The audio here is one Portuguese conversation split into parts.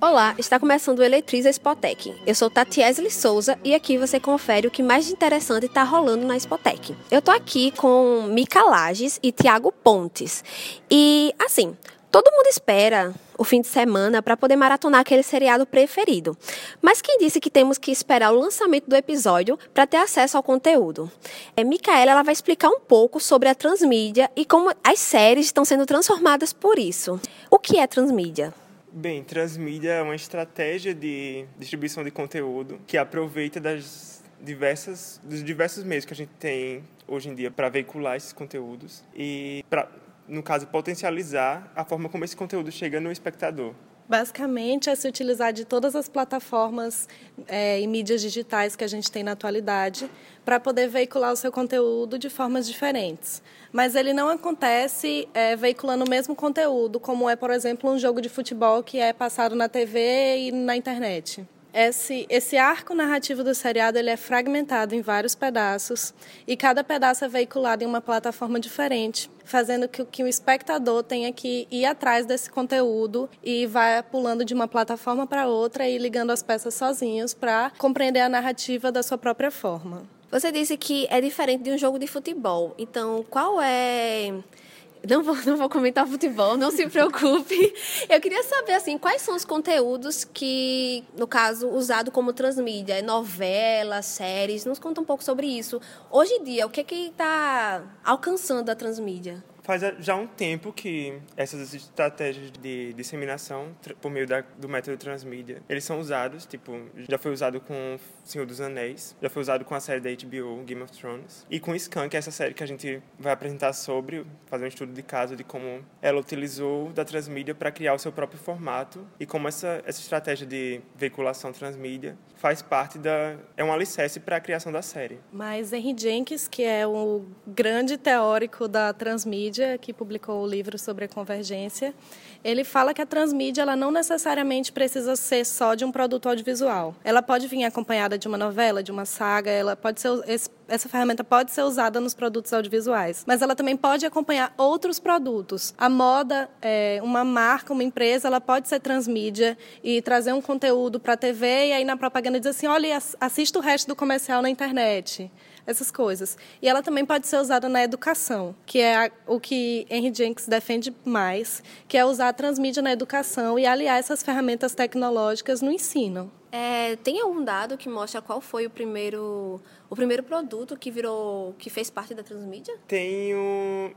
Olá, está começando o Eletriza Spotec. Eu sou Tatiesli Souza e aqui você confere o que mais de interessante está rolando na Spotec. Eu tô aqui com Mica Lages e Tiago Pontes. E, assim, todo mundo espera o fim de semana para poder maratonar aquele seriado preferido. Mas quem disse que temos que esperar o lançamento do episódio para ter acesso ao conteúdo? É, Micaela ela vai explicar um pouco sobre a transmídia e como as séries estão sendo transformadas por isso. O que é transmídia? Bem, transmídia é uma estratégia de distribuição de conteúdo que aproveita das diversas, dos diversos meios que a gente tem hoje em dia para veicular esses conteúdos e, pra, no caso, potencializar a forma como esse conteúdo chega no espectador. Basicamente, é se utilizar de todas as plataformas é, e mídias digitais que a gente tem na atualidade para poder veicular o seu conteúdo de formas diferentes. Mas ele não acontece é, veiculando o mesmo conteúdo, como é, por exemplo, um jogo de futebol que é passado na TV e na internet. Esse, esse arco narrativo do seriado ele é fragmentado em vários pedaços e cada pedaço é veiculado em uma plataforma diferente, fazendo que, que o espectador tenha que ir atrás desse conteúdo e vai pulando de uma plataforma para outra e ligando as peças sozinhos para compreender a narrativa da sua própria forma. Você disse que é diferente de um jogo de futebol. Então, qual é não vou, não vou comentar futebol, não se preocupe. Eu queria saber, assim, quais são os conteúdos que, no caso, usado como transmídia? É novela, séries? Nos conta um pouco sobre isso. Hoje em dia, o que é que está alcançando a transmídia? Faz já um tempo que essas estratégias de disseminação por meio da, do método transmídia, eles são usados, tipo, já foi usado com Senhor dos Anéis, já foi usado com a série da HBO, Game of Thrones, e com Scan, que é essa série que a gente vai apresentar sobre, fazer um estudo de caso de como ela utilizou da transmídia para criar o seu próprio formato e como essa, essa estratégia de veiculação transmídia faz parte da. é um alicerce para a criação da série. Mas Henry Jenkins, que é o grande teórico da transmídia, que publicou o livro sobre a convergência, ele fala que a transmídia ela não necessariamente precisa ser só de um produto audiovisual. Ela pode vir acompanhada de uma novela, de uma saga, ela pode ser essa ferramenta pode ser usada nos produtos audiovisuais, mas ela também pode acompanhar outros produtos. A moda, é, uma marca, uma empresa, ela pode ser transmídia e trazer um conteúdo para a TV e aí na propaganda dizer assim, olha, assista o resto do comercial na internet essas coisas. E ela também pode ser usada na educação, que é a, o que Henry Jenkins defende mais, que é usar a transmídia na educação e aliar essas ferramentas tecnológicas no ensino. É, tem algum dado que mostra qual foi o primeiro o primeiro produto que virou que fez parte da transmídia? Tenho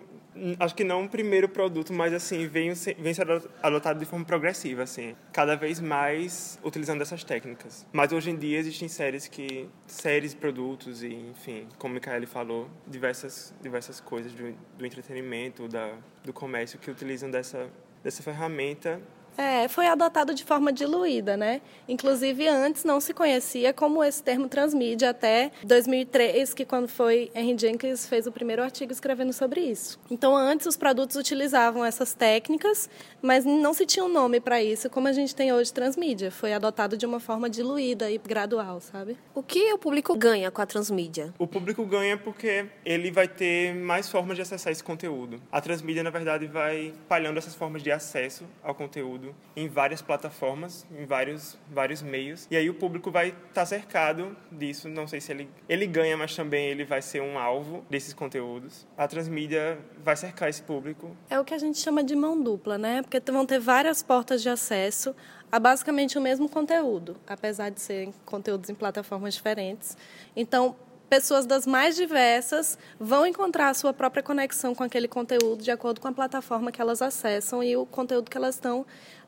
acho que não o primeiro produto, mas assim, vem, vem sendo adotado de forma progressiva, assim, cada vez mais utilizando essas técnicas. Mas hoje em dia existem séries que séries, produtos e, enfim, como o Michael falou, diversas diversas coisas do, do entretenimento, da do comércio que utilizam dessa dessa ferramenta é, foi adotado de forma diluída, né? Inclusive, antes não se conhecia como esse termo transmídia até 2003, que quando foi Henry Jenkins fez o primeiro artigo escrevendo sobre isso. Então, antes os produtos utilizavam essas técnicas, mas não se tinha um nome para isso, como a gente tem hoje transmídia. Foi adotado de uma forma diluída e gradual, sabe? O que o público ganha com a transmídia? O público ganha porque ele vai ter mais formas de acessar esse conteúdo. A transmídia, na verdade, vai espalhando essas formas de acesso ao conteúdo conteúdo em várias plataformas, em vários, vários meios. E aí o público vai estar tá cercado disso. Não sei se ele, ele ganha, mas também ele vai ser um alvo desses conteúdos. A transmídia vai cercar esse público. É o que a gente chama de mão dupla, né? Porque vão ter várias portas de acesso a basicamente o mesmo conteúdo, apesar de serem conteúdos em plataformas diferentes. Então, pessoas das mais diversas vão encontrar a sua própria conexão com aquele conteúdo de acordo com a plataforma que elas acessam e o conteúdo que elas estão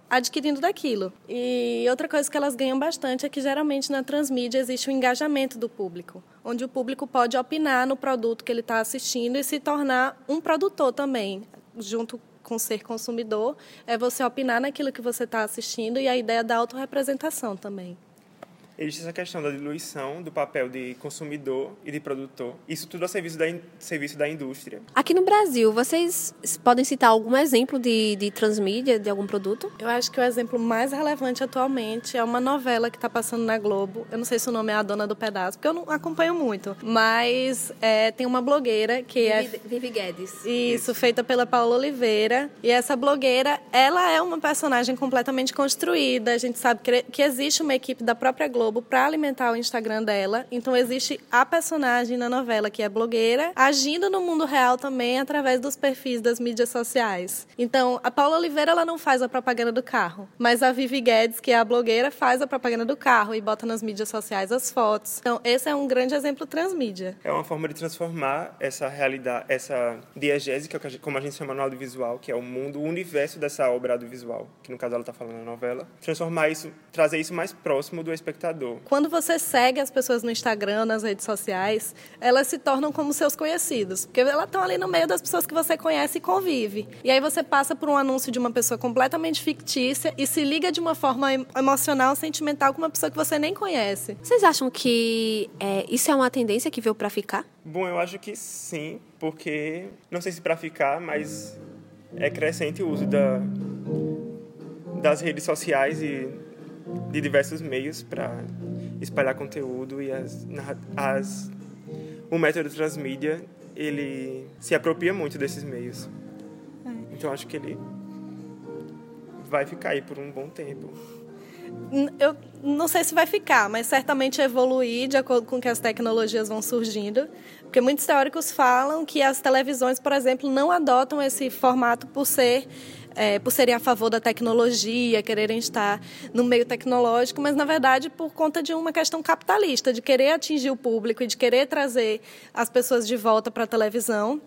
adquirindo daquilo. E outra coisa que elas ganham bastante é que geralmente na transmídia existe o um engajamento do público, onde o público pode opinar no produto que ele está assistindo e se tornar um produtor também, junto com ser consumidor, é você opinar naquilo que você está assistindo e a ideia da autorrepresentação também. Existe essa questão da diluição do papel de consumidor e de produtor. Isso tudo a serviço da, serviço da indústria. Aqui no Brasil, vocês podem citar algum exemplo de, de transmídia, de algum produto? Eu acho que o exemplo mais relevante atualmente é uma novela que está passando na Globo. Eu não sei se o nome é A Dona do Pedaço, porque eu não acompanho muito. Mas é, tem uma blogueira que é Vivi, Vivi Guedes. Isso, Isso, feita pela Paula Oliveira. E essa blogueira, ela é uma personagem completamente construída. A gente sabe que, que existe uma equipe da própria Globo para alimentar o Instagram dela. Então existe a personagem na novela que é blogueira, agindo no mundo real também através dos perfis das mídias sociais. Então, a Paula Oliveira ela não faz a propaganda do carro, mas a Vivi Guedes, que é a blogueira, faz a propaganda do carro e bota nas mídias sociais as fotos. Então, esse é um grande exemplo transmídia. É uma forma de transformar essa realidade, essa é como a gente chama no audiovisual, que é o mundo, o universo dessa obra audiovisual, que no caso ela está falando na novela, transformar isso, trazer isso mais próximo do espectador. Quando você segue as pessoas no Instagram, nas redes sociais, elas se tornam como seus conhecidos, porque elas estão ali no meio das pessoas que você conhece e convive. E aí você passa por um anúncio de uma pessoa completamente fictícia e se liga de uma forma emocional, sentimental com uma pessoa que você nem conhece. Vocês acham que é, isso é uma tendência que veio para ficar? Bom, eu acho que sim, porque não sei se para ficar, mas é crescente o uso da, das redes sociais e de diversos meios para espalhar conteúdo e as, as o método transmídia ele se apropria muito desses meios. É. Então acho que ele vai ficar aí por um bom tempo. Eu não sei se vai ficar, mas certamente evoluir de acordo com que as tecnologias vão surgindo. Porque muitos teóricos falam que as televisões, por exemplo, não adotam esse formato por ser é, por serem a favor da tecnologia, quererem estar no meio tecnológico, mas na verdade por conta de uma questão capitalista, de querer atingir o público e de querer trazer as pessoas de volta para a televisão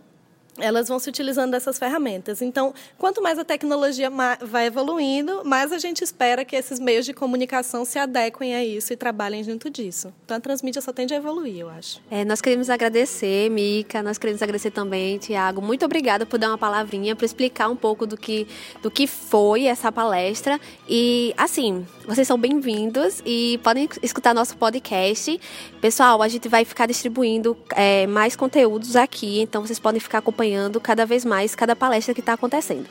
elas vão se utilizando dessas ferramentas. Então, quanto mais a tecnologia vai evoluindo, mais a gente espera que esses meios de comunicação se adequem a isso e trabalhem junto disso. Então, a transmídia só tende a evoluir, eu acho. É, nós queremos agradecer, Mica, nós queremos agradecer também, Tiago. Muito obrigada por dar uma palavrinha, para explicar um pouco do que, do que foi essa palestra. E, assim, vocês são bem-vindos e podem escutar nosso podcast. Pessoal, a gente vai ficar distribuindo é, mais conteúdos aqui, então vocês podem ficar acompanhando acompanhando cada vez mais cada palestra que está acontecendo.